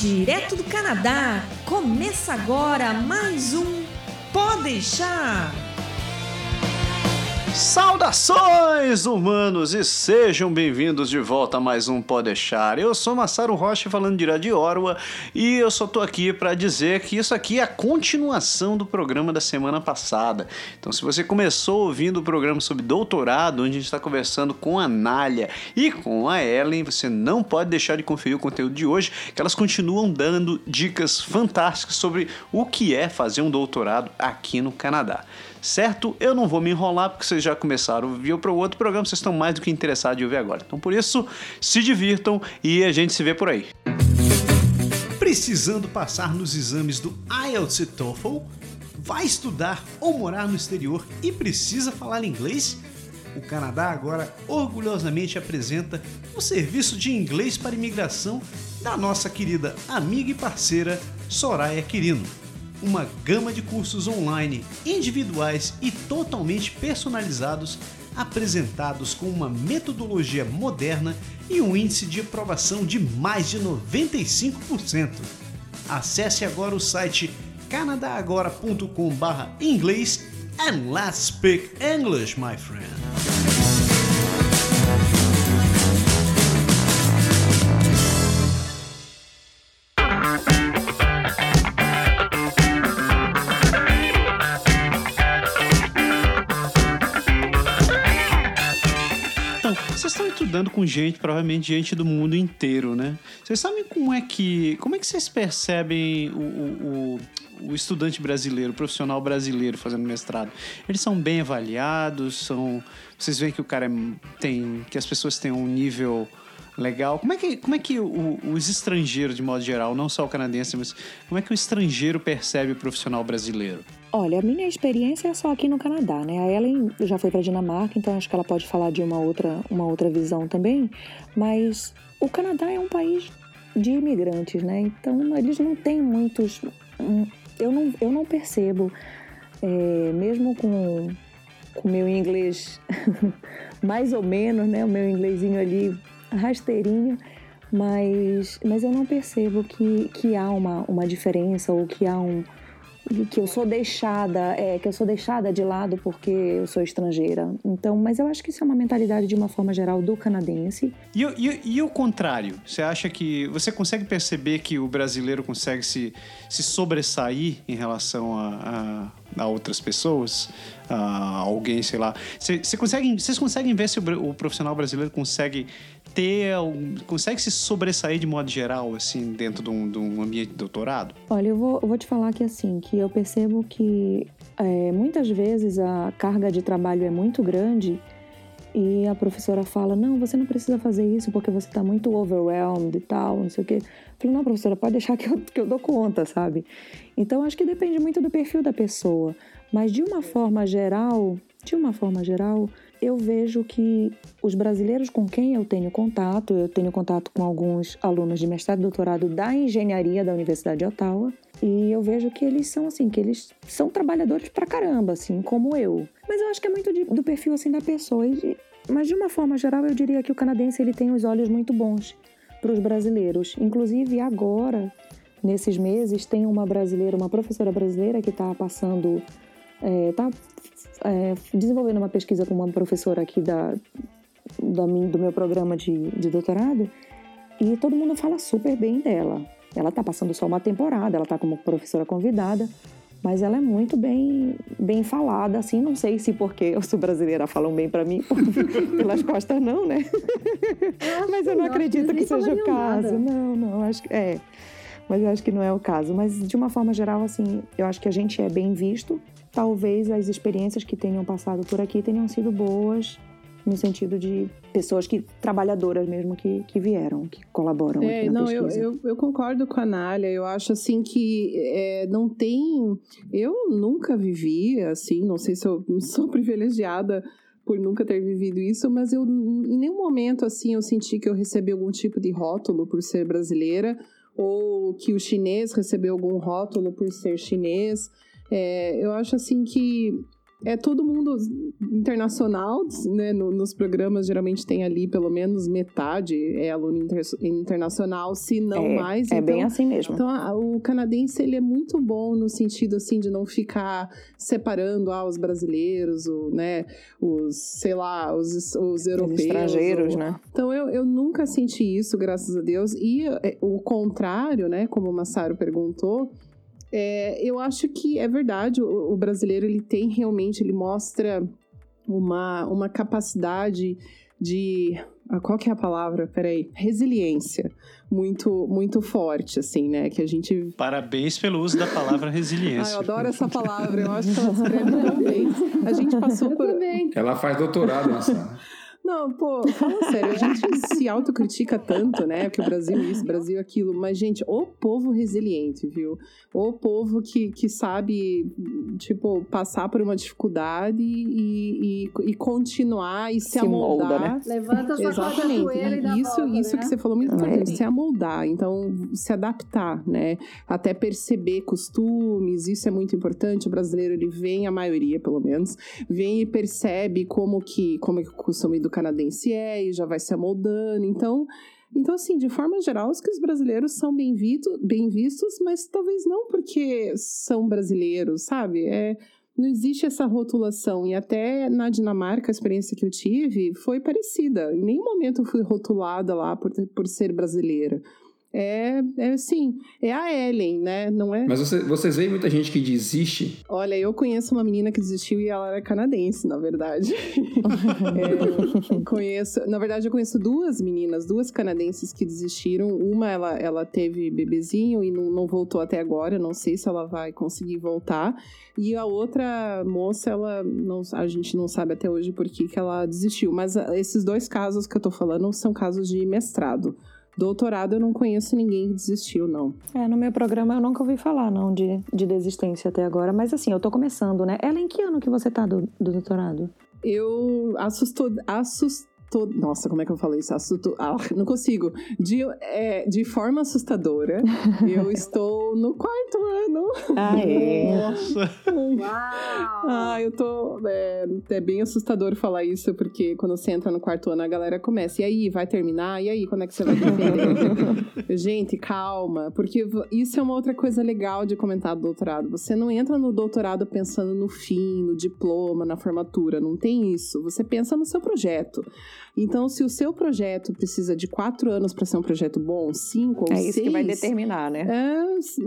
Direto do Canadá, começa agora mais um Pode deixar. Saudações, humanos, e sejam bem-vindos de volta a mais um Pode Deixar. Eu sou Massaro Rocha, falando direto de Orwa, e eu só tô aqui para dizer que isso aqui é a continuação do programa da semana passada. Então, se você começou ouvindo o programa sobre doutorado, onde a gente está conversando com a Nália e com a Ellen, você não pode deixar de conferir o conteúdo de hoje, que elas continuam dando dicas fantásticas sobre o que é fazer um doutorado aqui no Canadá certo? Eu não vou me enrolar porque vocês já começaram a ouvir para o outro programa, vocês estão mais do que interessados em ouvir agora. Então por isso, se divirtam e a gente se vê por aí. Precisando passar nos exames do IELTS e TOEFL? Vai estudar ou morar no exterior e precisa falar inglês? O Canadá agora orgulhosamente apresenta o serviço de inglês para imigração da nossa querida amiga e parceira Soraya Quirino uma gama de cursos online, individuais e totalmente personalizados, apresentados com uma metodologia moderna e um índice de aprovação de mais de 95%. Acesse agora o site canadagora.com/inglês and let's speak English, my friend. Estudando com gente, provavelmente gente do mundo inteiro, né? Vocês sabem como é que. Como é que vocês percebem o, o, o estudante brasileiro, o profissional brasileiro fazendo mestrado? Eles são bem avaliados, são. Vocês veem que o cara é, tem. que as pessoas têm um nível legal. Como é que, como é que o, os estrangeiros, de modo geral, não só o canadense, mas como é que o estrangeiro percebe o profissional brasileiro? Olha, a minha experiência é só aqui no Canadá, né? A Ellen já foi para Dinamarca, então acho que ela pode falar de uma outra, uma outra visão também. Mas o Canadá é um país de imigrantes, né? Então eles não têm muitos. Hum, eu não, eu não percebo, é, mesmo com o meu inglês mais ou menos, né? O meu inglesinho ali rasteirinho, mas, mas eu não percebo que, que há uma, uma diferença ou que há um que eu sou deixada, é, que eu sou deixada de lado porque eu sou estrangeira. Então, mas eu acho que isso é uma mentalidade de uma forma geral do canadense. E, e, e o contrário? Você acha que você consegue perceber que o brasileiro consegue se, se sobressair em relação a, a, a outras pessoas? A alguém, sei lá. Você, consegue, vocês conseguem ver se o, o profissional brasileiro consegue ter, consegue se sobressair de modo geral, assim, dentro de um, de um ambiente de doutorado? Olha, eu vou, eu vou te falar que, assim, que eu percebo que é, muitas vezes a carga de trabalho é muito grande e a professora fala, não, você não precisa fazer isso porque você está muito overwhelmed e tal, não sei o quê. Eu falo, não, professora, pode deixar que eu, que eu dou conta, sabe? Então, acho que depende muito do perfil da pessoa. Mas, de uma forma geral, de uma forma geral, eu vejo que os brasileiros com quem eu tenho contato, eu tenho contato com alguns alunos de mestrado e doutorado da engenharia da Universidade de Ottawa, e eu vejo que eles são assim, que eles são trabalhadores pra caramba, assim, como eu. Mas eu acho que é muito de, do perfil assim da pessoa. Mas de uma forma geral, eu diria que o canadense ele tem os olhos muito bons para os brasileiros. Inclusive agora, nesses meses, tem uma brasileira, uma professora brasileira que está passando, está é, desenvolvendo uma pesquisa com uma professora aqui da, da do meu programa de, de doutorado e todo mundo fala super bem dela. Ela está passando só uma temporada, ela está como professora convidada, mas ela é muito bem bem falada, assim, não sei se porque eu sou brasileira falam bem para mim, pelas costas não, né? Eu mas eu não acredito que, que seja o caso. Nada. Não, não, acho que é. Mas eu acho que não é o caso. Mas de uma forma geral, assim, eu acho que a gente é bem visto talvez as experiências que tenham passado por aqui tenham sido boas no sentido de pessoas que trabalhadoras mesmo que, que vieram, que colaboram. É, não, eu, eu, eu, concordo com a Nália. Eu acho assim que é, não tem. Eu nunca vivi assim, não sei se eu sou privilegiada por nunca ter vivido isso, mas eu em nenhum momento assim eu senti que eu recebi algum tipo de rótulo por ser brasileira ou que o chinês recebeu algum rótulo por ser chinês. É, eu acho assim que é todo mundo internacional, né? No, nos programas geralmente tem ali pelo menos metade é aluno inter, internacional, se não é, mais. É então, bem assim mesmo. Então a, o canadense ele é muito bom no sentido assim de não ficar separando ah, os brasileiros, o, né? Os sei lá, os, os europeus, os estrangeiros, ou... né? Então eu, eu nunca senti isso, graças a Deus. E é, o contrário, né? Como o Massaro perguntou é, eu acho que é verdade, o, o, brasileiro ele tem realmente, ele mostra uma, uma capacidade de. Ah, qual que é a palavra? Peraí. Resiliência. Muito, muito forte, assim, né? Que a gente. Parabéns pelo uso da palavra resiliência. ah, eu adoro essa palavra, eu acho que ela escreve tão bem. A gente passou por. Ela faz doutorado nessa. Não, pô, fala sério, a gente se autocritica tanto, né? Que o Brasil isso, o Brasil aquilo. Mas, gente, o povo resiliente, viu? O povo que, que sabe, tipo, passar por uma dificuldade e, e, e continuar e se, se amoldar. Molda, né? Levanta sua Exatamente. E dá isso, volta, isso né? que você falou muito importante, é. se amoldar. Então, se adaptar, né? Até perceber costumes, isso é muito importante. O brasileiro, ele vem, a maioria, pelo menos, vem e percebe como que, como é que o costume do canadense é e já vai se amoldando. Então, então assim, de forma geral, os que os brasileiros são bem, vito, bem vistos, mas talvez não porque são brasileiros, sabe? É, não existe essa rotulação. E até na Dinamarca, a experiência que eu tive foi parecida. Em nenhum momento eu fui rotulada lá por, por ser brasileira é, é assim, é a Ellen, né? Não é? Mas você, vocês veem muita gente que desiste? Olha, eu conheço uma menina que desistiu e ela era canadense, na verdade. é, conheço, na verdade, eu conheço duas meninas, duas canadenses que desistiram. Uma, ela, ela teve bebezinho e não, não voltou até agora. Não sei se ela vai conseguir voltar. E a outra moça, ela não, a gente não sabe até hoje por que, que ela desistiu. Mas ah, esses dois casos que eu tô falando são casos de mestrado. Doutorado eu não conheço ninguém que desistiu, não. É, no meu programa eu nunca ouvi falar, não, de, de desistência até agora. Mas assim, eu tô começando, né? Ela em que ano que você tá do, do doutorado? Eu assustou, assust, Tô, nossa, como é que eu falei isso? Assusto, ah, não consigo. De, é, de forma assustadora, eu estou no quarto ano. Ah, é? Nossa! Uau! Ah, eu tô. É, é, bem assustador falar isso, porque quando você entra no quarto ano, a galera começa. E aí, vai terminar? E aí, quando é que você vai defender? Gente, calma, porque isso é uma outra coisa legal de comentar do doutorado. Você não entra no doutorado pensando no fim, no diploma, na formatura. Não tem isso. Você pensa no seu projeto. Então, se o seu projeto precisa de quatro anos para ser um projeto bom, cinco ou seis... É isso que vai determinar, né?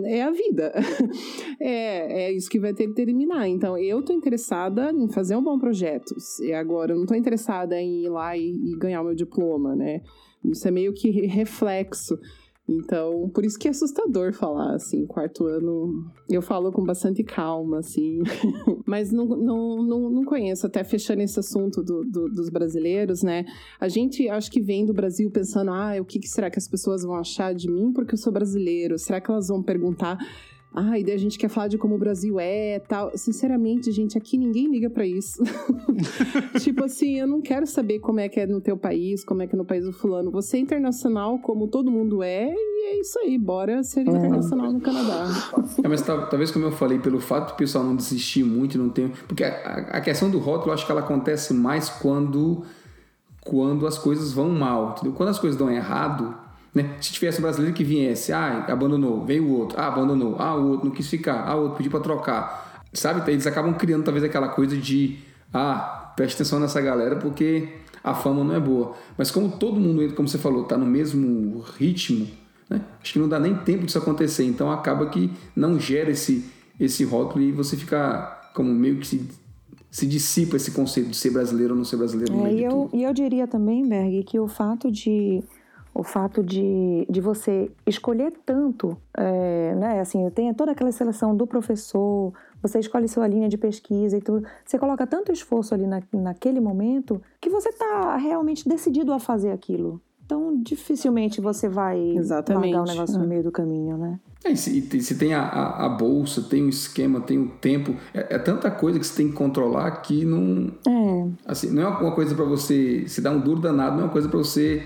É, é a vida. é, é isso que vai determinar. Então, eu estou interessada em fazer um bom projeto. E agora, eu não estou interessada em ir lá e, e ganhar o meu diploma, né? Isso é meio que reflexo então, por isso que é assustador falar, assim, quarto ano. Eu falo com bastante calma, assim. Mas não, não, não, não, conheço, até fechando esse assunto do, do, dos brasileiros, né? A gente acho que vem do Brasil pensando, ah, o que, que será que as pessoas vão achar de mim porque eu sou brasileiro? Será que elas vão perguntar ah, e daí a gente quer falar de como o Brasil é tal. Sinceramente, gente, aqui ninguém liga para isso. tipo assim, eu não quero saber como é que é no teu país, como é que é no país do fulano. Você é internacional, como todo mundo é, e é isso aí, bora ser é. internacional no Canadá. É, mas talvez, como eu falei, pelo fato do pessoal não desistir muito, não tem. Porque a, a questão do rótulo, eu acho que ela acontece mais quando, quando as coisas vão mal. Entendeu? Quando as coisas dão errado né? Se tivesse um brasileiro que viesse, ah, abandonou, veio o outro, ah, abandonou, ah, o outro não quis ficar, ah, o outro pediu para trocar. Sabe? Eles acabam criando talvez aquela coisa de, ah, preste atenção nessa galera porque a fama não é boa. Mas como todo mundo, como você falou, está no mesmo ritmo, né? acho que não dá nem tempo disso acontecer. Então acaba que não gera esse, esse rótulo e você fica como meio que se, se dissipa esse conceito de ser brasileiro ou não ser brasileiro. É, e, eu, e eu diria também, Berg, que o fato de o fato de, de você escolher tanto, é, né, assim, tem toda aquela seleção do professor, você escolhe sua linha de pesquisa e tudo, você coloca tanto esforço ali na, naquele momento que você está realmente decidido a fazer aquilo. Então, dificilmente você vai Exatamente. largar o negócio no é. meio do caminho, né? É, e se, se tem a, a, a, bolsa, tem o esquema, tem o tempo, é, é, tanta coisa que você tem que controlar que não. É. Assim, não é uma coisa para você se dar um duro danado, não é uma coisa para você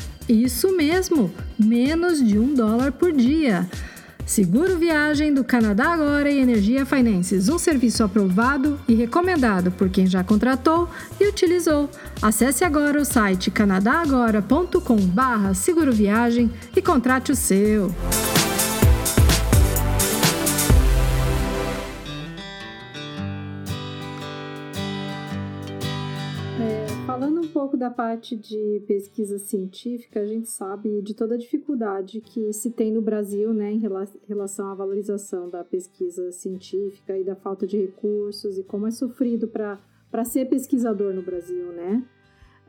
Isso mesmo, menos de um dólar por dia. Seguro Viagem do Canadá Agora e Energia Finances, um serviço aprovado e recomendado por quem já contratou e utilizou. Acesse agora o site canadagora.com/seguro e contrate o seu. Pouco da parte de pesquisa científica, a gente sabe de toda a dificuldade que se tem no Brasil né, em relação à valorização da pesquisa científica e da falta de recursos e como é sofrido para ser pesquisador no Brasil, né?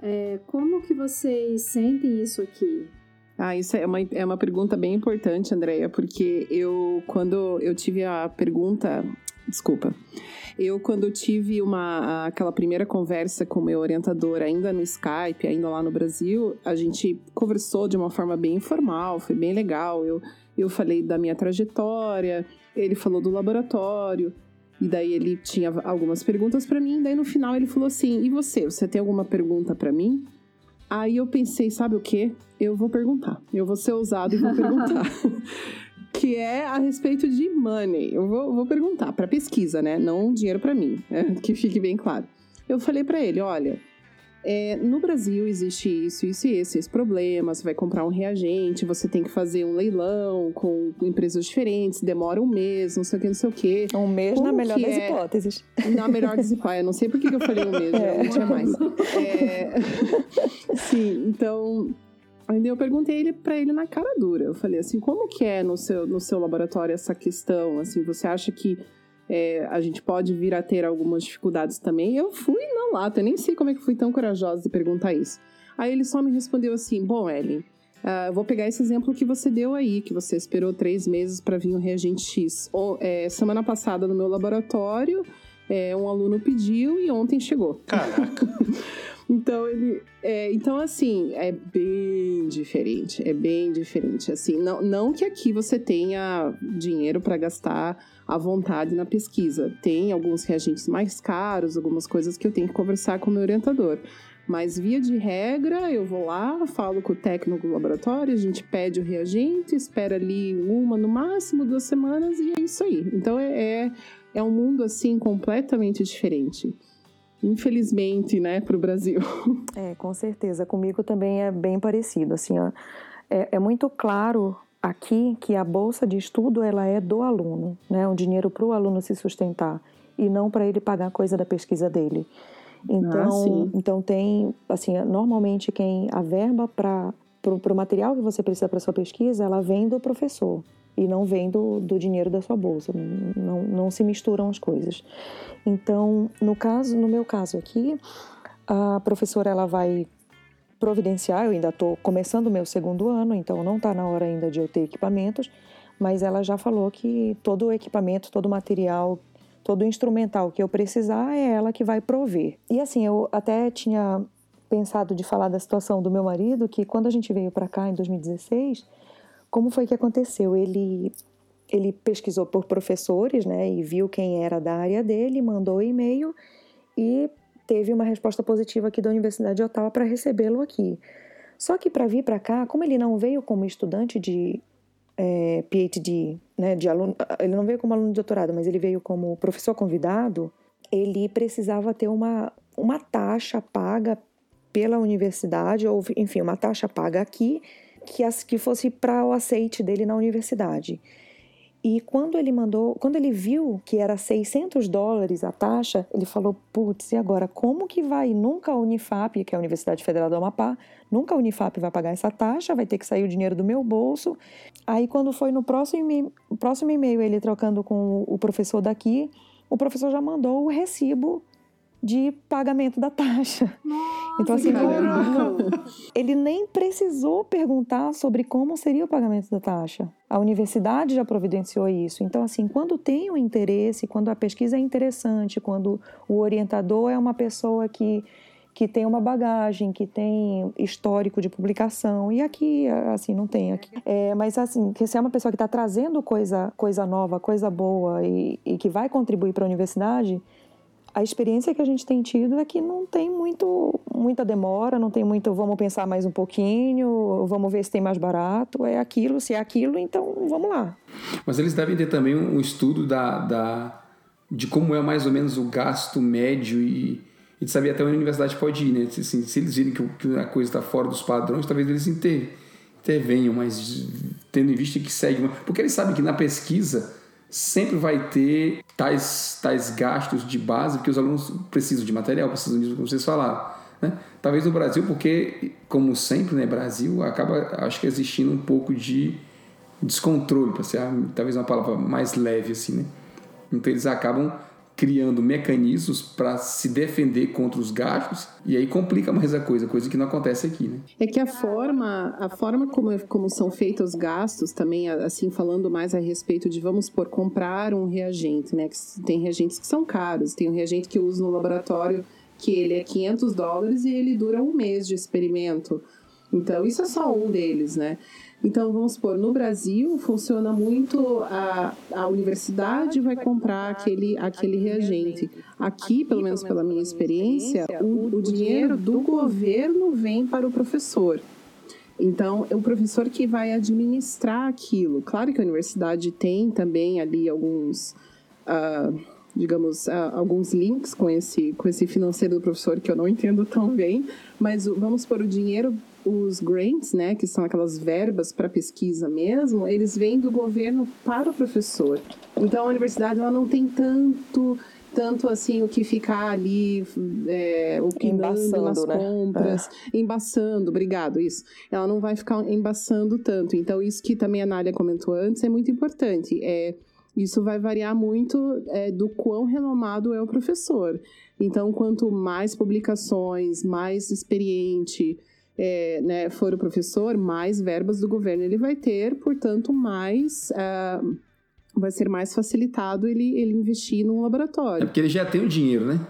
É, como que vocês sentem isso aqui? Ah, isso é uma, é uma pergunta bem importante, Andréia, porque eu, quando eu tive a pergunta, desculpa, eu, quando tive uma, aquela primeira conversa com o meu orientador, ainda no Skype, ainda lá no Brasil, a gente conversou de uma forma bem informal, foi bem legal. Eu, eu falei da minha trajetória, ele falou do laboratório, e daí ele tinha algumas perguntas para mim, daí no final ele falou assim: "E você, você tem alguma pergunta para mim?" Aí eu pensei, sabe o que? Eu vou perguntar. Eu vou ser ousado e vou perguntar. Que é a respeito de money. Eu vou, vou perguntar para pesquisa, né? Não dinheiro para mim, né? que fique bem claro. Eu falei para ele, olha, é, no Brasil existe isso, isso e esse, esse problema. Você vai comprar um reagente, você tem que fazer um leilão com empresas diferentes, demora um mês, não sei o que, não sei o que. Um mês Como na melhor das é... hipóteses. Na melhor das hipóteses. Eu não sei por que eu falei um mês, é. não tinha mais. É... Sim, então Ainda eu perguntei ele para ele na cara dura. Eu falei assim, como que é no seu, no seu laboratório essa questão? Assim, você acha que é, a gente pode vir a ter algumas dificuldades também? Eu fui na lata, eu nem sei como é que fui tão corajosa de perguntar isso. Aí ele só me respondeu assim, bom, Ellen, uh, vou pegar esse exemplo que você deu aí, que você esperou três meses para vir um reagente X. Ou, é, semana passada no meu laboratório, é, um aluno pediu e ontem chegou. Caraca! Então ele, é, então assim é bem diferente, é bem diferente. Assim, não, não que aqui você tenha dinheiro para gastar à vontade na pesquisa. Tem alguns reagentes mais caros, algumas coisas que eu tenho que conversar com o meu orientador. Mas via de regra, eu vou lá, falo com o técnico do laboratório, a gente pede o reagente, espera ali uma, no máximo duas semanas e é isso aí. Então é, é, é um mundo assim completamente diferente infelizmente, né, para o Brasil. É, com certeza. Comigo também é bem parecido. Assim, ó, é, é, muito claro aqui que a bolsa de estudo ela é do aluno, né, um dinheiro para o aluno se sustentar e não para ele pagar coisa da pesquisa dele. Então, ah, então tem, assim, normalmente quem a verba para o material que você precisa para sua pesquisa, ela vem do professor e não vem do, do dinheiro da sua bolsa. Não, não, não se misturam as coisas. Então, no caso, no meu caso aqui, a professora ela vai providenciar. Eu ainda estou começando o meu segundo ano, então não está na hora ainda de eu ter equipamentos, mas ela já falou que todo o equipamento, todo o material, todo o instrumental que eu precisar é ela que vai prover. E assim, eu até tinha pensado de falar da situação do meu marido, que quando a gente veio para cá em 2016 como foi que aconteceu? Ele ele pesquisou por professores, né, e viu quem era da área dele, mandou e-mail e teve uma resposta positiva aqui da Universidade de Ottawa para recebê-lo aqui. Só que para vir para cá, como ele não veio como estudante de é, PhD, né, de aluno, ele não veio como aluno de doutorado, mas ele veio como professor convidado, ele precisava ter uma, uma taxa paga pela universidade, ou enfim, uma taxa paga aqui que, as, que fosse para o aceite dele na universidade. E quando ele mandou, quando ele viu que era 600 dólares a taxa, ele falou: putz, e agora como que vai? Nunca a Unifap, que é a Universidade Federal do Amapá, nunca a Unifap vai pagar essa taxa, vai ter que sair o dinheiro do meu bolso. Aí, quando foi no próximo, próximo e-mail, ele trocando com o professor daqui, o professor já mandou o recibo de pagamento da taxa. Nossa, então, assim, não, ele nem precisou perguntar sobre como seria o pagamento da taxa. A universidade já providenciou isso. Então, assim, quando tem o um interesse, quando a pesquisa é interessante, quando o orientador é uma pessoa que que tem uma bagagem, que tem histórico de publicação. E aqui, assim, não tem. Aqui. É, mas, assim, que se é uma pessoa que está trazendo coisa, coisa nova, coisa boa e, e que vai contribuir para a universidade, a experiência que a gente tem tido é que não tem muito, muita demora, não tem muito vamos pensar mais um pouquinho, vamos ver se tem mais barato, é aquilo, se é aquilo, então vamos lá. Mas eles devem ter também um estudo da, da de como é mais ou menos o gasto médio e, e de saber até onde a universidade pode ir, né? Assim, se eles virem que, que a coisa está fora dos padrões, talvez eles inter, intervenham, mas tendo em vista que segue... Porque eles sabem que na pesquisa sempre vai ter tais, tais gastos de base, porque os alunos precisam de material, precisam disso, como vocês falaram. Né? Talvez no Brasil, porque, como sempre, né, Brasil, acaba, acho que existindo um pouco de descontrole, para ser talvez uma palavra mais leve, assim, né? Então eles acabam criando mecanismos para se defender contra os gastos e aí complica mais a coisa, coisa que não acontece aqui, né? É que a forma, a forma como, como são feitos os gastos também, assim falando mais a respeito de vamos por comprar um reagente, né? Que tem reagentes que são caros, tem um reagente que eu uso no laboratório que ele é 500 dólares e ele dura um mês de experimento. Então isso é só um deles, né? Então, vamos supor, no Brasil funciona muito a, a universidade vai comprar aquele, aquele reagente. Aqui, pelo menos pela minha experiência, o, o dinheiro do governo vem para o professor. Então, é o professor que vai administrar aquilo. Claro que a universidade tem também ali alguns, uh, digamos, uh, alguns links com esse, com esse financeiro do professor que eu não entendo tão bem, mas vamos por o dinheiro os grants, né, que são aquelas verbas para pesquisa mesmo, eles vêm do governo para o professor. Então a universidade ela não tem tanto tanto assim o que ficar ali é, opinando nas né? compras, é. embaçando, obrigado, isso. Ela não vai ficar embaçando tanto. Então, isso que também a Nália comentou antes é muito importante. É, isso vai variar muito é, do quão renomado é o professor. Então, quanto mais publicações, mais experiente, é, né, for o professor, mais verbas do governo ele vai ter, portanto, mais. Uh, vai ser mais facilitado ele, ele investir num laboratório. É porque ele já tem o dinheiro, né?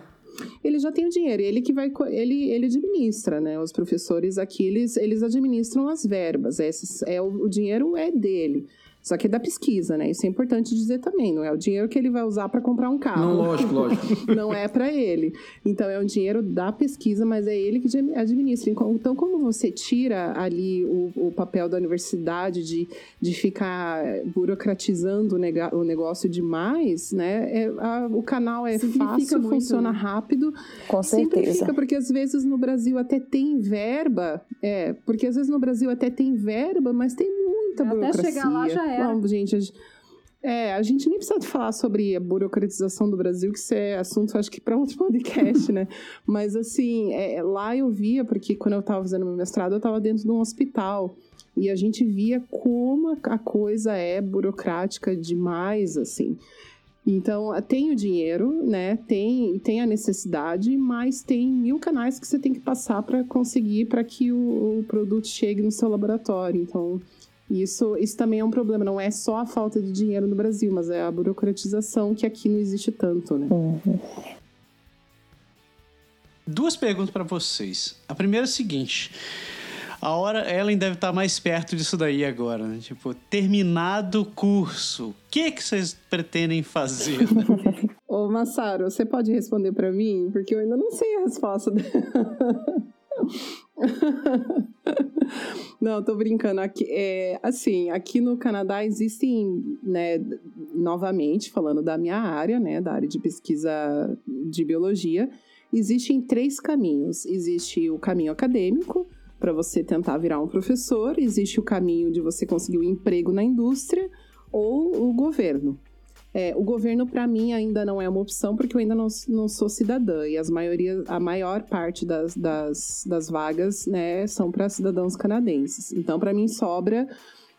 Ele já tem o dinheiro, ele que vai ele, ele administra, né? Os professores aqui eles, eles administram as verbas, Esse, é o, o dinheiro é dele. Só que é da pesquisa, né? Isso é importante dizer também. Não é o dinheiro que ele vai usar para comprar um carro. Não, lógico, lógico. não é para ele. Então é um dinheiro da pesquisa, mas é ele que administra. Então, como você tira ali o, o papel da universidade de, de ficar burocratizando o negócio demais, né? É, a, o canal é fácil, muito, funciona né? rápido. Com certeza. Simplifica, porque às vezes no Brasil até tem verba. É, porque às vezes no Brasil até tem verba, mas tem muita burocracia. Até chegar lá já era. Bom, gente, a gente, é, a gente nem precisa falar sobre a burocratização do Brasil, que isso é assunto, acho que para outro podcast, né? Mas, assim, é, lá eu via, porque quando eu estava fazendo meu mestrado, eu estava dentro de um hospital. E a gente via como a coisa é burocrática demais, assim. Então, tem o dinheiro, né? Tem, tem a necessidade, mas tem mil canais que você tem que passar para conseguir para que o, o, produto chegue no seu laboratório. Então, isso, isso também é um problema. Não é só a falta de dinheiro no Brasil, mas é a burocratização que aqui não existe tanto, né? Uhum. Duas perguntas para vocês. A primeira é a seguinte. A hora Ellen deve estar mais perto disso daí agora, né? Tipo, terminado o curso, o que que vocês pretendem fazer? Ô, Massaro, você pode responder para mim? Porque eu ainda não sei a resposta dela. Não, tô brincando. Aqui, é, assim, aqui no Canadá existem, né, novamente, falando da minha área, né, da área de pesquisa de biologia, existem três caminhos. Existe o caminho acadêmico, para você tentar virar um professor, existe o caminho de você conseguir um emprego na indústria, ou o governo. É, o governo, para mim, ainda não é uma opção, porque eu ainda não, não sou cidadã. E as maioria, a maior parte das, das, das vagas né, são para cidadãos canadenses. Então, para mim, sobra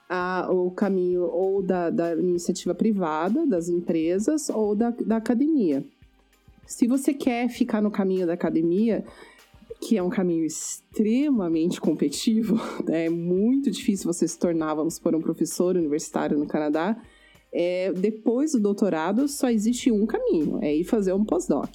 a, o caminho ou da, da iniciativa privada, das empresas, ou da, da academia. Se você quer ficar no caminho da academia, que é um caminho extremamente competitivo, né? é muito difícil você se tornar, vamos por um professor universitário no Canadá é, depois do doutorado, só existe um caminho, é ir fazer um pós-doc.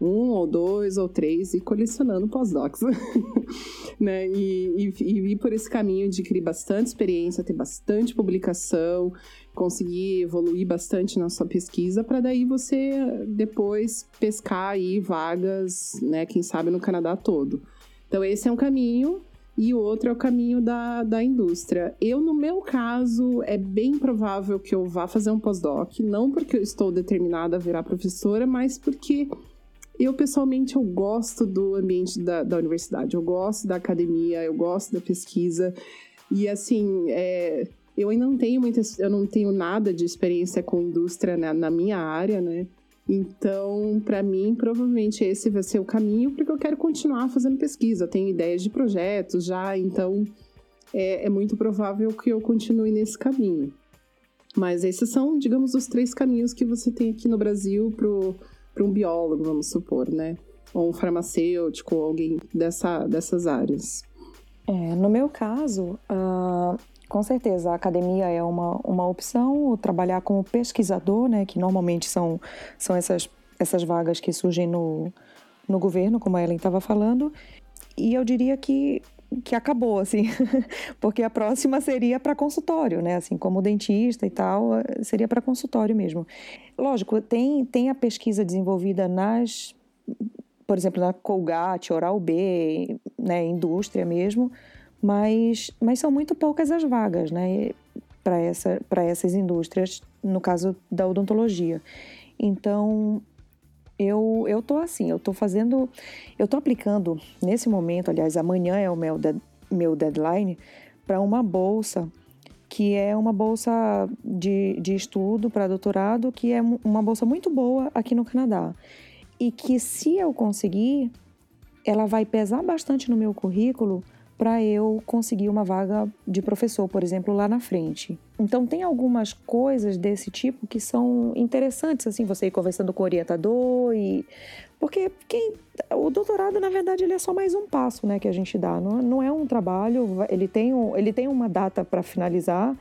um ou dois ou três e colecionando pós-docs, né? E, e, e ir por esse caminho de criar bastante experiência, ter bastante publicação, conseguir evoluir bastante na sua pesquisa para daí você depois pescar aí vagas, né? Quem sabe no Canadá todo. Então esse é um caminho e o outro é o caminho da, da indústria. Eu, no meu caso, é bem provável que eu vá fazer um pós-doc, não porque eu estou determinada a virar professora, mas porque eu, pessoalmente, eu gosto do ambiente da, da universidade, eu gosto da academia, eu gosto da pesquisa. E, assim, é, eu ainda não tenho muita, eu não tenho nada de experiência com indústria na, na minha área, né? Então, para mim, provavelmente esse vai ser o caminho, porque eu quero continuar fazendo pesquisa. Tenho ideias de projetos já, então é, é muito provável que eu continue nesse caminho. Mas esses são, digamos, os três caminhos que você tem aqui no Brasil para um biólogo, vamos supor, né? Ou um farmacêutico, alguém dessa, dessas áreas. É, no meu caso, uh, com certeza, a academia é uma, uma opção, trabalhar como pesquisador, né, que normalmente são, são essas, essas vagas que surgem no, no governo, como a Ellen estava falando, e eu diria que, que acabou, assim, porque a próxima seria para consultório, né, assim, como dentista e tal, seria para consultório mesmo. Lógico, tem, tem a pesquisa desenvolvida nas, por exemplo, na Colgate, Oral B, né, indústria mesmo, mas, mas são muito poucas as vagas né, para essa, essas indústrias, no caso da odontologia. Então, eu eu tô assim, eu tô fazendo, eu tô aplicando nesse momento, aliás, amanhã é o meu, meu deadline para uma bolsa que é uma bolsa de, de estudo para doutorado, que é uma bolsa muito boa aqui no Canadá. E que se eu conseguir, ela vai pesar bastante no meu currículo, para eu conseguir uma vaga de professor, por exemplo, lá na frente. Então tem algumas coisas desse tipo que são interessantes, assim, você ir conversando com o orientador e porque quem o doutorado na verdade ele é só mais um passo, né, que a gente dá. Não, não é um trabalho, ele tem um, ele tem uma data para finalizar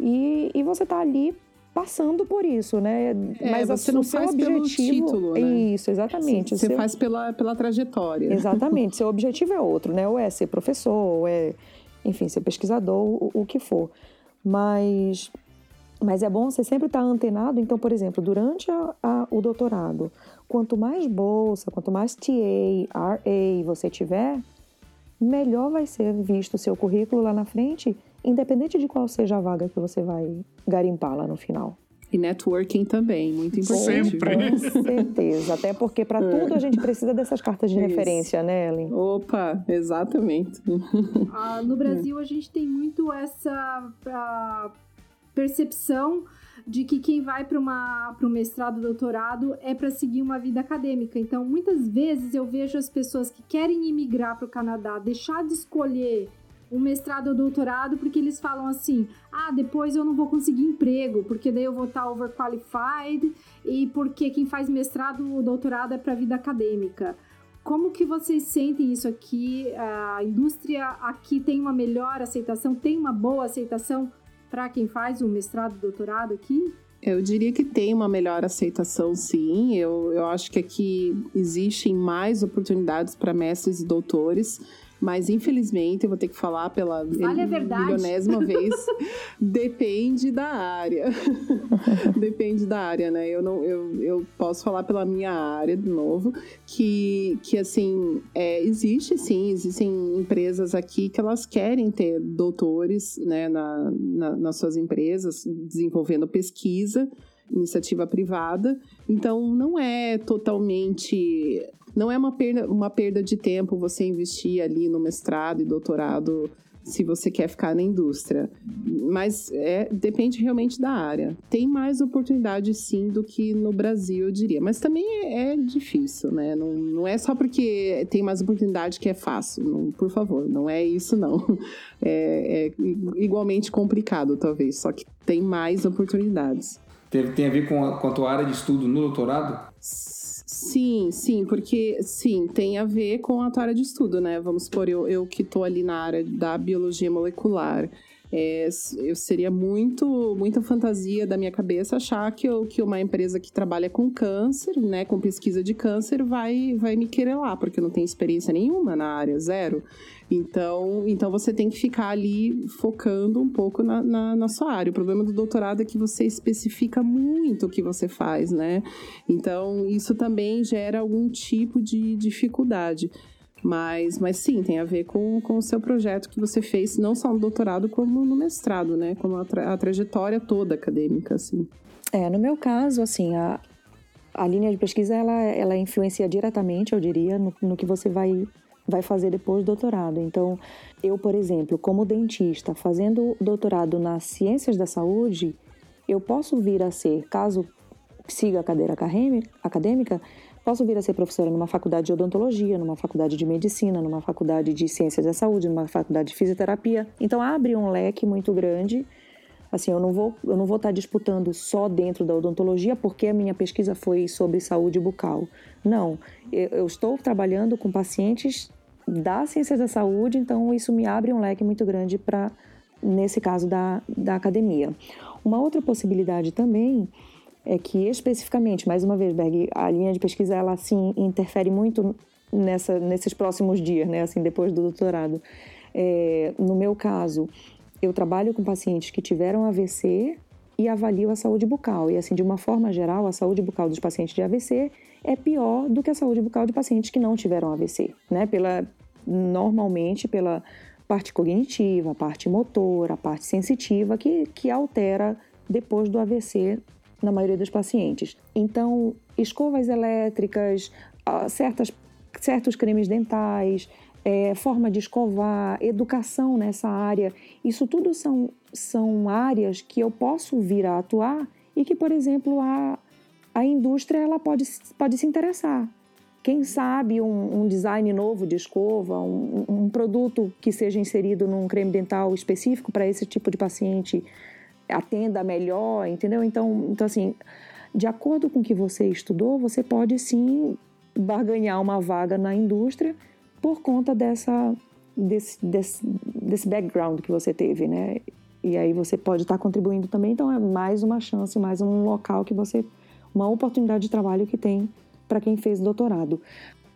e, e você está ali passando por isso, né? É, Mas você não faz objetivo, pelo título, né? Isso, exatamente. Você seu... faz pela, pela trajetória. Exatamente. seu objetivo é outro, né? Ou é ser professor, ou é, enfim, ser pesquisador, o, o que for. Mas, mas é bom você sempre estar antenado. Então, por exemplo, durante a, a, o doutorado, quanto mais bolsa, quanto mais TA, RA você tiver, melhor vai ser visto o seu currículo lá na frente independente de qual seja a vaga que você vai garimpar lá no final. E networking também, muito importante. Sempre. Com certeza. Até porque para é. tudo a gente precisa dessas cartas de Isso. referência, né, Ellen? Opa, exatamente. Ah, no Brasil a gente tem muito essa uh, percepção de que quem vai para um mestrado, doutorado é para seguir uma vida acadêmica. Então, muitas vezes eu vejo as pessoas que querem imigrar para o Canadá deixar de escolher um mestrado ou doutorado, porque eles falam assim: ah, depois eu não vou conseguir emprego, porque daí eu vou estar overqualified e porque quem faz mestrado ou doutorado é para a vida acadêmica. Como que vocês sentem isso aqui? A indústria aqui tem uma melhor aceitação, tem uma boa aceitação para quem faz o mestrado e doutorado aqui? Eu diria que tem uma melhor aceitação, sim. Eu, eu acho que aqui existem mais oportunidades para mestres e doutores mas infelizmente, eu vou ter que falar pela milionésima vez, depende da área. depende da área, né? Eu, não, eu, eu posso falar pela minha área, de novo, que, que assim, é, existe sim, existem empresas aqui que elas querem ter doutores né, na, na, nas suas empresas, desenvolvendo pesquisa, iniciativa privada. Então, não é totalmente não é uma perda, uma perda de tempo você investir ali no mestrado e doutorado se você quer ficar na indústria. Mas é, depende realmente da área. Tem mais oportunidade, sim, do que no Brasil, eu diria. Mas também é, é difícil, né? Não, não é só porque tem mais oportunidade que é fácil. Não, por favor, não é isso, não. É, é igualmente complicado, talvez. Só que tem mais oportunidades. Tem, tem a ver com a, com a tua área de estudo no doutorado? Sim, sim, porque sim, tem a ver com a tua área de estudo, né? Vamos supor, eu, eu que estou ali na área da biologia molecular. É, eu seria muito, muita fantasia da minha cabeça achar que, eu, que uma empresa que trabalha com câncer, né, com pesquisa de câncer, vai, vai me querer lá, porque eu não tenho experiência nenhuma na área, zero. Então, então você tem que ficar ali focando um pouco na, na, na, sua área. O problema do doutorado é que você especifica muito o que você faz, né? Então, isso também gera algum tipo de dificuldade. Mas, mas sim, tem a ver com, com o seu projeto que você fez, não só no doutorado, como no mestrado, né? Como a, tra a trajetória toda acadêmica, assim. É, no meu caso, assim, a, a linha de pesquisa, ela, ela influencia diretamente, eu diria, no, no que você vai, vai fazer depois do doutorado. Então, eu, por exemplo, como dentista, fazendo doutorado nas ciências da saúde, eu posso vir a ser, caso siga a cadeira acadêmica, Posso vir a ser professora numa faculdade de odontologia, numa faculdade de medicina, numa faculdade de ciências da saúde, numa faculdade de fisioterapia. Então abre um leque muito grande. Assim, eu não vou, eu não vou estar disputando só dentro da odontologia porque a minha pesquisa foi sobre saúde bucal. Não, eu estou trabalhando com pacientes da ciências da saúde, então isso me abre um leque muito grande para, nesse caso, da, da academia. Uma outra possibilidade também é que especificamente, mais uma vez, Berg, a linha de pesquisa ela assim interfere muito nessa, nesses próximos dias, né? Assim, depois do doutorado. É, no meu caso, eu trabalho com pacientes que tiveram AVC e avalio a saúde bucal. E assim, de uma forma geral, a saúde bucal dos pacientes de AVC é pior do que a saúde bucal de pacientes que não tiveram AVC, né? Pela normalmente pela parte cognitiva, a parte motora, a parte sensitiva que, que altera depois do AVC na maioria dos pacientes. Então, escovas elétricas, ah, certas, certos cremes dentais, é, forma de escovar, educação nessa área, isso tudo são, são áreas que eu posso vir a atuar e que, por exemplo, a, a indústria ela pode, pode se interessar. Quem sabe um, um design novo de escova, um, um produto que seja inserido num creme dental específico para esse tipo de paciente atenda melhor, entendeu? Então, então assim, de acordo com o que você estudou, você pode sim barganhar uma vaga na indústria por conta dessa desse, desse, desse background que você teve, né? E aí você pode estar contribuindo também, então é mais uma chance, mais um local que você uma oportunidade de trabalho que tem para quem fez doutorado.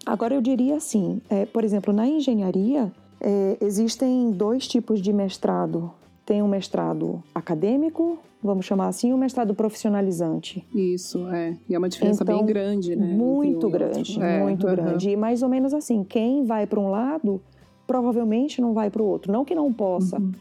Agora eu diria assim, é, por exemplo, na engenharia é, existem dois tipos de mestrado tem um mestrado acadêmico, vamos chamar assim, e um mestrado profissionalizante. Isso, é. E é uma diferença então, bem grande, né? Muito grande, é, muito uhum. grande. E mais ou menos assim, quem vai para um lado provavelmente não vai para o outro. Não que não possa, uhum.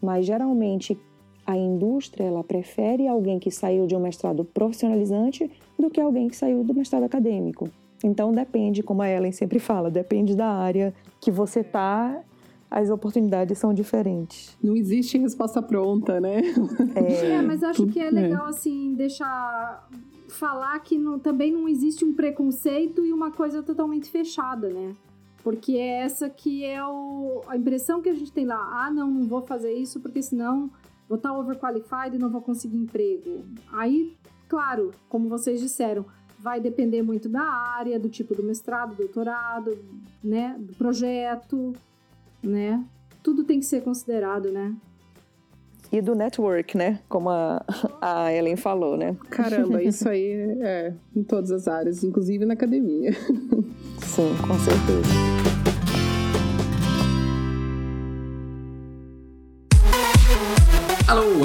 mas geralmente a indústria ela prefere alguém que saiu de um mestrado profissionalizante do que alguém que saiu do mestrado acadêmico. Então depende, como a Ellen sempre fala, depende da área que você está as oportunidades são diferentes. Não existe resposta pronta, né? É, é mas acho que é, é. legal, assim, deixar falar que não, também não existe um preconceito e uma coisa totalmente fechada, né? Porque é essa que é o, a impressão que a gente tem lá. Ah, não, não vou fazer isso porque senão vou estar overqualified e não vou conseguir emprego. Aí, claro, como vocês disseram, vai depender muito da área, do tipo do mestrado, doutorado, né, do projeto, né? Tudo tem que ser considerado, né? E do network, né? Como a, a Ellen falou, né? Caramba, isso aí é em todas as áreas, inclusive na academia. Sim, com certeza.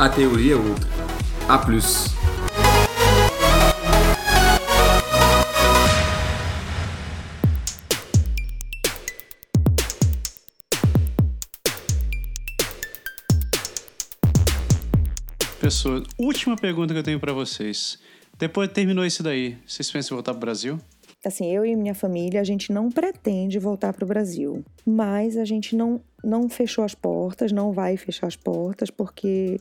a teoria é outra. A plus. Pessoal, última pergunta que eu tenho para vocês. Depois terminou isso daí, vocês pensam em voltar pro Brasil? Assim, eu e minha família, a gente não pretende voltar para o Brasil, mas a gente não não fechou as portas, não vai fechar as portas, porque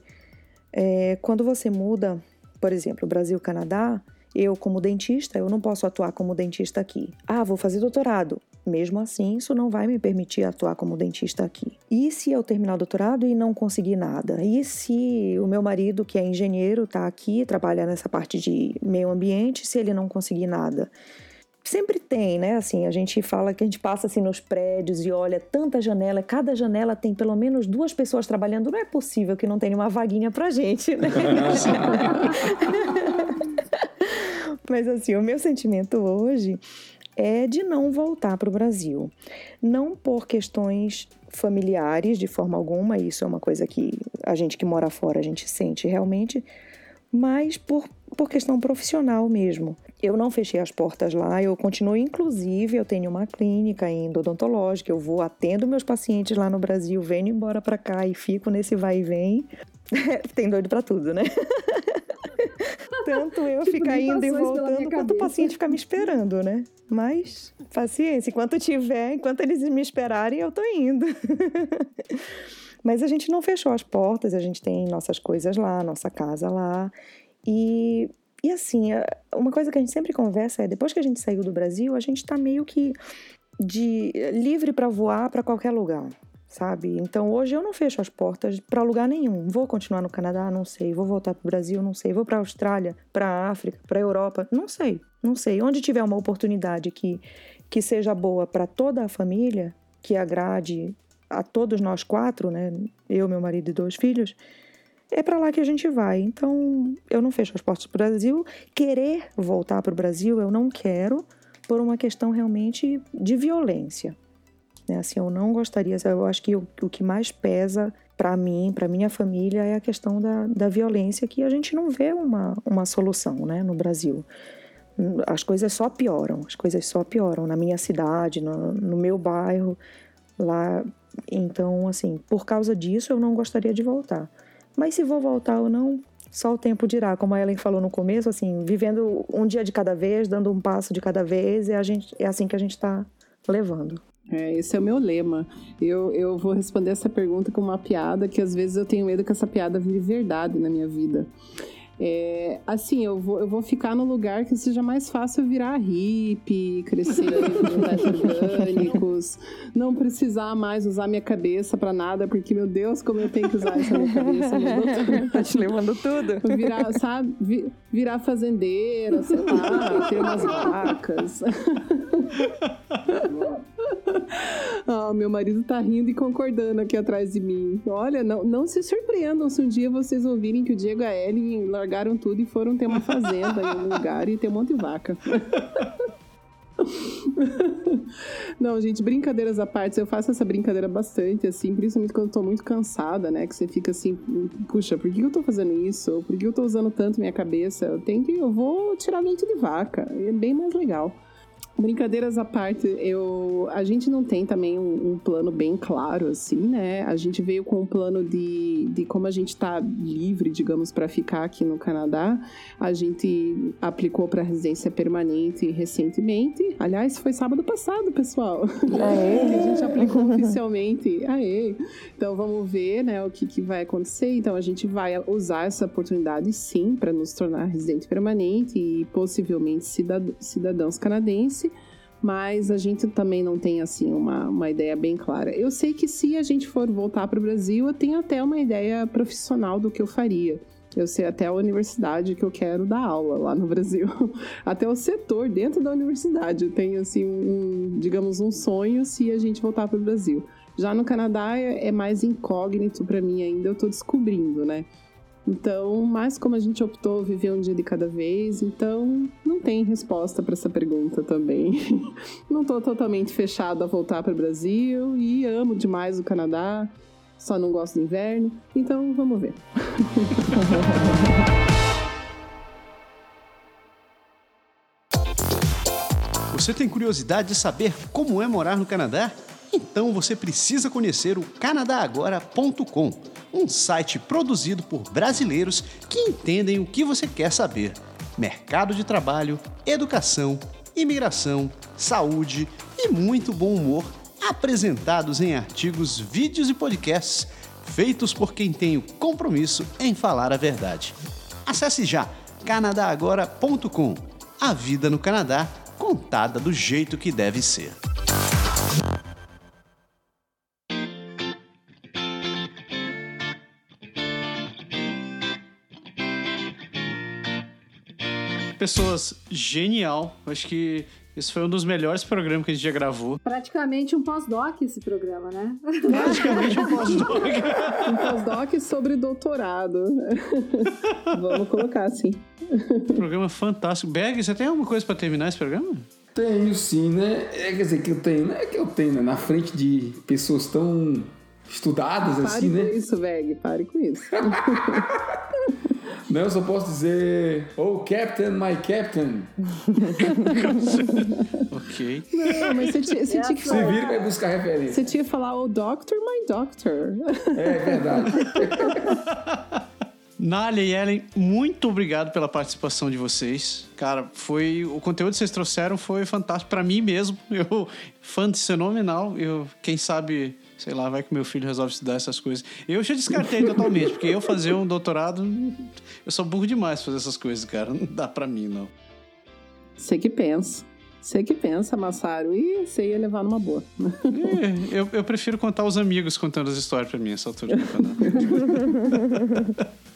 é, quando você muda, por exemplo, Brasil-Canadá, eu, como dentista, eu não posso atuar como dentista aqui. Ah, vou fazer doutorado. Mesmo assim, isso não vai me permitir atuar como dentista aqui. E se eu terminar o doutorado e não conseguir nada? E se o meu marido, que é engenheiro, está aqui, trabalha nessa parte de meio ambiente, se ele não conseguir nada? Sempre tem, né? Assim, a gente fala que a gente passa assim nos prédios e olha tanta janela, cada janela tem pelo menos duas pessoas trabalhando. Não é possível que não tenha uma vaguinha pra gente, né? Mas assim, o meu sentimento hoje é de não voltar para o Brasil. Não por questões familiares de forma alguma, isso é uma coisa que a gente que mora fora a gente sente realmente, mas por, por questão profissional mesmo. Eu não fechei as portas lá, eu continuo, inclusive, eu tenho uma clínica odontológica, eu vou atendo meus pacientes lá no Brasil, venho embora para cá e fico nesse vai e vem. Tem doido para tudo, né? Tanto eu tipo, ficar indo e voltando, quanto o paciente ficar me esperando, né? Mas, paciência, enquanto tiver, enquanto eles me esperarem, eu tô indo. Mas a gente não fechou as portas, a gente tem nossas coisas lá, nossa casa lá. E e assim, uma coisa que a gente sempre conversa é, depois que a gente saiu do Brasil, a gente está meio que de livre para voar para qualquer lugar, sabe? Então hoje eu não fecho as portas para lugar nenhum. Vou continuar no Canadá, não sei. Vou voltar para o Brasil, não sei. Vou para Austrália, para África, para Europa, não sei. Não sei. Onde tiver uma oportunidade que que seja boa para toda a família, que agrade a todos nós quatro, né? Eu, meu marido e dois filhos é para lá que a gente vai. Então, eu não fecho as portas para o Brasil. Querer voltar para o Brasil, eu não quero, por uma questão realmente de violência. Né? Assim, eu não gostaria, eu acho que o, que mais pesa para mim, para minha família, é a questão da, da violência, que a gente não vê uma, uma solução né, no Brasil. As coisas só pioram, as coisas só pioram na minha cidade, no, no meu bairro, lá. Então, assim, por causa disso, eu não gostaria de voltar. Mas se vou voltar ou não, só o tempo dirá. Como a Ellen falou no começo, assim, vivendo um dia de cada vez, dando um passo de cada vez, é, a gente, é assim que a gente está levando. É, esse é o meu lema. Eu, eu vou responder essa pergunta com uma piada que às vezes eu tenho medo que essa piada vire verdade na minha vida. É, assim, eu vou, eu vou ficar no lugar que seja mais fácil virar hippie, crescer orgânicos, não precisar mais usar minha cabeça para nada, porque, meu Deus, como eu tenho que usar essa minha cabeça. tá te levando tudo. Virar, sabe, virar fazendeira, sei lá, ter umas vacas. oh, meu marido tá rindo e concordando aqui atrás de mim. Olha, não, não se surpreendam se um dia vocês ouvirem que o Diego e a Ellie largaram tudo e foram ter uma fazenda em um lugar e ter um monte de vaca. Não, gente, brincadeiras à parte, eu faço essa brincadeira bastante, assim, principalmente quando eu tô muito cansada, né? Que você fica assim, puxa, por que eu tô fazendo isso? Por que eu tô usando tanto minha cabeça? Eu tenho que, eu vou tirar leite de vaca, é bem mais legal. Brincadeiras à parte, eu, a gente não tem também um, um, plano bem claro, assim, né? A gente veio com um plano de, de como a gente está livre, digamos, para ficar aqui no Canadá. A gente aplicou para residência permanente recentemente. Aliás, foi sábado passado, pessoal. Aê. a gente aplicou oficialmente. Aê! Então vamos ver, né, o que, que vai acontecer. Então a gente vai usar essa oportunidade, sim, para nos tornar residente permanente e possivelmente cidadãos canadenses mas a gente também não tem assim uma, uma ideia bem clara. Eu sei que se a gente for voltar para o Brasil, eu tenho até uma ideia profissional do que eu faria. Eu sei até a universidade que eu quero dar aula lá no Brasil. Até o setor dentro da universidade. Eu tenho, assim, um, digamos, um sonho se a gente voltar para o Brasil. Já no Canadá é, é mais incógnito para mim ainda, eu estou descobrindo, né? Então, mas como a gente optou viver um dia de cada vez, então não tem resposta para essa pergunta também. não estou totalmente fechado a voltar para o Brasil e amo demais o Canadá, só não gosto do inverno, então vamos ver. Você tem curiosidade de saber como é morar no Canadá? Então você precisa conhecer o canadagora.com, um site produzido por brasileiros que entendem o que você quer saber: mercado de trabalho, educação, imigração, saúde e muito bom humor apresentados em artigos, vídeos e podcasts feitos por quem tem o compromisso em falar a verdade. Acesse já canadagora.com. A vida no Canadá contada do jeito que deve ser. Pessoas, genial. Acho que esse foi um dos melhores programas que a gente já gravou. Praticamente um pós-doc esse programa, né? Praticamente um pós-doc. um pós-doc sobre doutorado. Vamos colocar assim. Programa fantástico. Berg, você tem alguma coisa para terminar esse programa? Tenho sim, né? É, quer dizer, que eu tenho, não é que eu tenho, né? Na frente de pessoas tão estudadas pare assim, né? Pare com isso, Veg, pare com isso. Não, eu só posso dizer, oh, Captain, my Captain. ok. Não, mas você tinha, você tinha que Se vira e vai buscar referência. Você tinha que falar, oh, Doctor, my Doctor. É verdade. Nália e Ellen, muito obrigado pela participação de vocês. Cara, foi o conteúdo que vocês trouxeram foi fantástico para mim mesmo. Eu fã de fenomenal. Eu, quem sabe, sei lá, vai que meu filho resolve estudar essas coisas. Eu já descartei totalmente, porque eu fazer um doutorado, eu sou burro demais pra fazer essas coisas, cara. Não dá para mim, não. Você que pensa. Você que pensa, Massaro, e você ia levar numa boa. É, eu, eu prefiro contar os amigos contando as histórias para mim, essa altura do campeonato.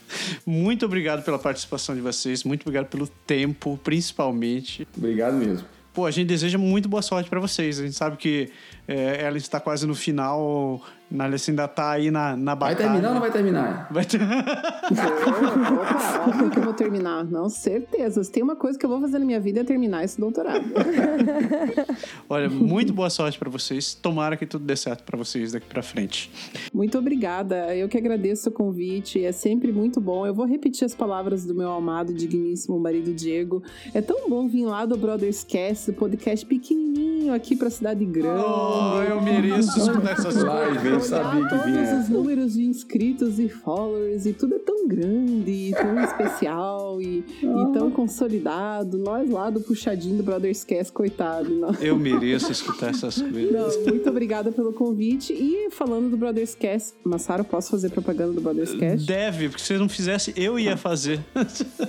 Muito obrigado pela participação de vocês, muito obrigado pelo tempo, principalmente. Obrigado mesmo. Pô, a gente deseja muito boa sorte para vocês. A gente sabe que é, ela está quase no final, na Alice ainda tá aí na, na Vai batalha. terminar ou não vai terminar? Vai ter... Opa, óbvio que eu vou terminar. Não, certeza. Se tem uma coisa que eu vou fazer na minha vida é terminar esse doutorado. Olha, muito boa sorte para vocês. Tomara que tudo dê certo para vocês daqui para frente. Muito obrigada. Eu que agradeço o convite. É sempre muito bom. Eu vou repetir as palavras do meu amado e digníssimo marido Diego. É tão bom vir lá do Brothers Cast, do podcast pequenininho aqui pra cidade grande. Oh, eu mereço escutar essas Live, eu sabia que Todos vinha. os números de inscritos e followers e tudo é tão grande, e tão especial e, e tão consolidado. Nós lá do puxadinho do Brothers Cast, coitado. Não. Eu mereço escutar essas coisas. Não, muito obrigada pelo convite. E falando do Brothers Cast, Massaro, posso fazer propaganda do Brothers Cast? Deve, porque se vocês não fizessem, eu ia fazer.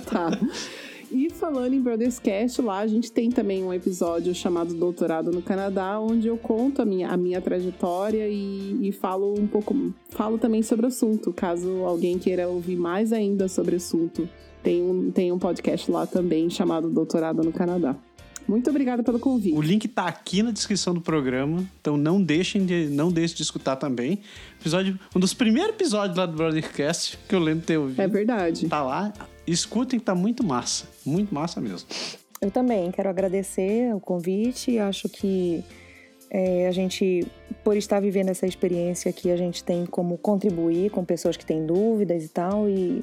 Tá. E falando em Brothers Cast, lá a gente tem também um episódio chamado Doutorado no Canadá, onde eu conto a minha, a minha trajetória e, e falo um pouco, falo também sobre o assunto, caso alguém queira ouvir mais ainda sobre o assunto. Tem um, tem um podcast lá também chamado Doutorado no Canadá. Muito obrigada pelo convite. O link tá aqui na descrição do programa, então não deixem de, não deixem de escutar também. Episódio, um dos primeiros episódios lá do Brothercast que eu lembro de ter ouvido. É verdade. Tá lá. Escutem que tá muito massa. Muito massa mesmo. Eu também quero agradecer o convite. Acho que é, a gente, por estar vivendo essa experiência aqui, a gente tem como contribuir com pessoas que têm dúvidas e tal. E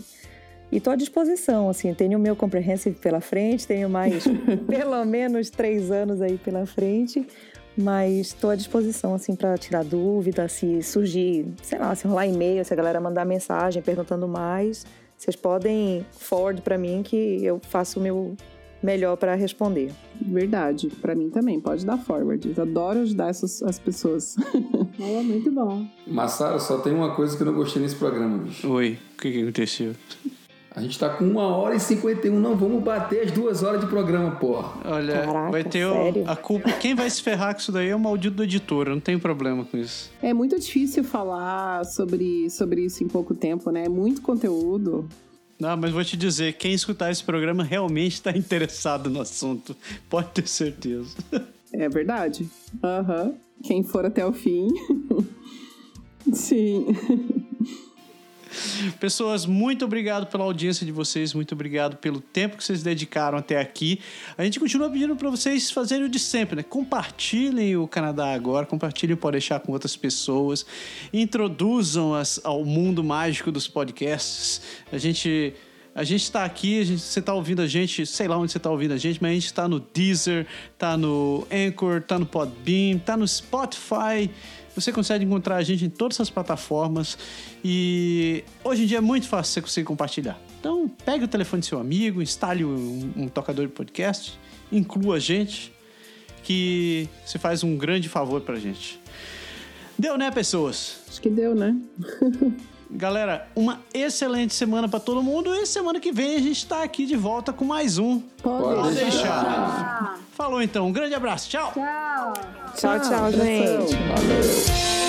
estou à disposição, assim, tenho o meu comprehensive pela frente, tenho mais pelo menos três anos aí pela frente. Mas estou à disposição, assim, para tirar dúvida, se surgir, sei lá, se rolar e-mail, se a galera mandar mensagem perguntando mais, vocês podem forward para mim que eu faço o meu melhor para responder. Verdade, para mim também, pode dar forward. Eu adoro ajudar essas as pessoas. É muito bom. Massaro, só tem uma coisa que eu não gostei nesse programa, bicho. Oi, o que, que aconteceu? A gente tá com uma hora e 51, não vamos bater as duas horas de programa, porra. Olha, Caraca, vai ter sério? a culpa. Quem vai se ferrar com isso daí é o maldito do editor. Eu não tenho problema com isso. É muito difícil falar sobre, sobre isso em pouco tempo, né? É muito conteúdo. Não, mas vou te dizer, quem escutar esse programa realmente está interessado no assunto. Pode ter certeza. É verdade. Aham. Quem for até o fim. Sim. Pessoas, muito obrigado pela audiência de vocês, muito obrigado pelo tempo que vocês dedicaram até aqui. A gente continua pedindo para vocês fazerem o de sempre, né? Compartilhem o Canadá agora, compartilhem Pode deixar com outras pessoas, introduzam as ao mundo mágico dos podcasts. A gente a gente está aqui, gente, você está ouvindo a gente, sei lá onde você está ouvindo a gente, mas a gente está no Deezer, tá no Anchor, tá no Podbean, tá no Spotify. Você consegue encontrar a gente em todas essas plataformas e hoje em dia é muito fácil você conseguir compartilhar. Então, pegue o telefone do seu amigo, instale um, um tocador de podcast, inclua a gente, que você faz um grande favor pra gente. Deu, né, pessoas? Acho que deu, né? Galera, uma excelente semana pra todo mundo e semana que vem a gente tá aqui de volta com mais um. Pode, Pode deixar. deixar. Falou então, um grande abraço, tchau. Tchau. Tchau, tchau, gente. Valeu.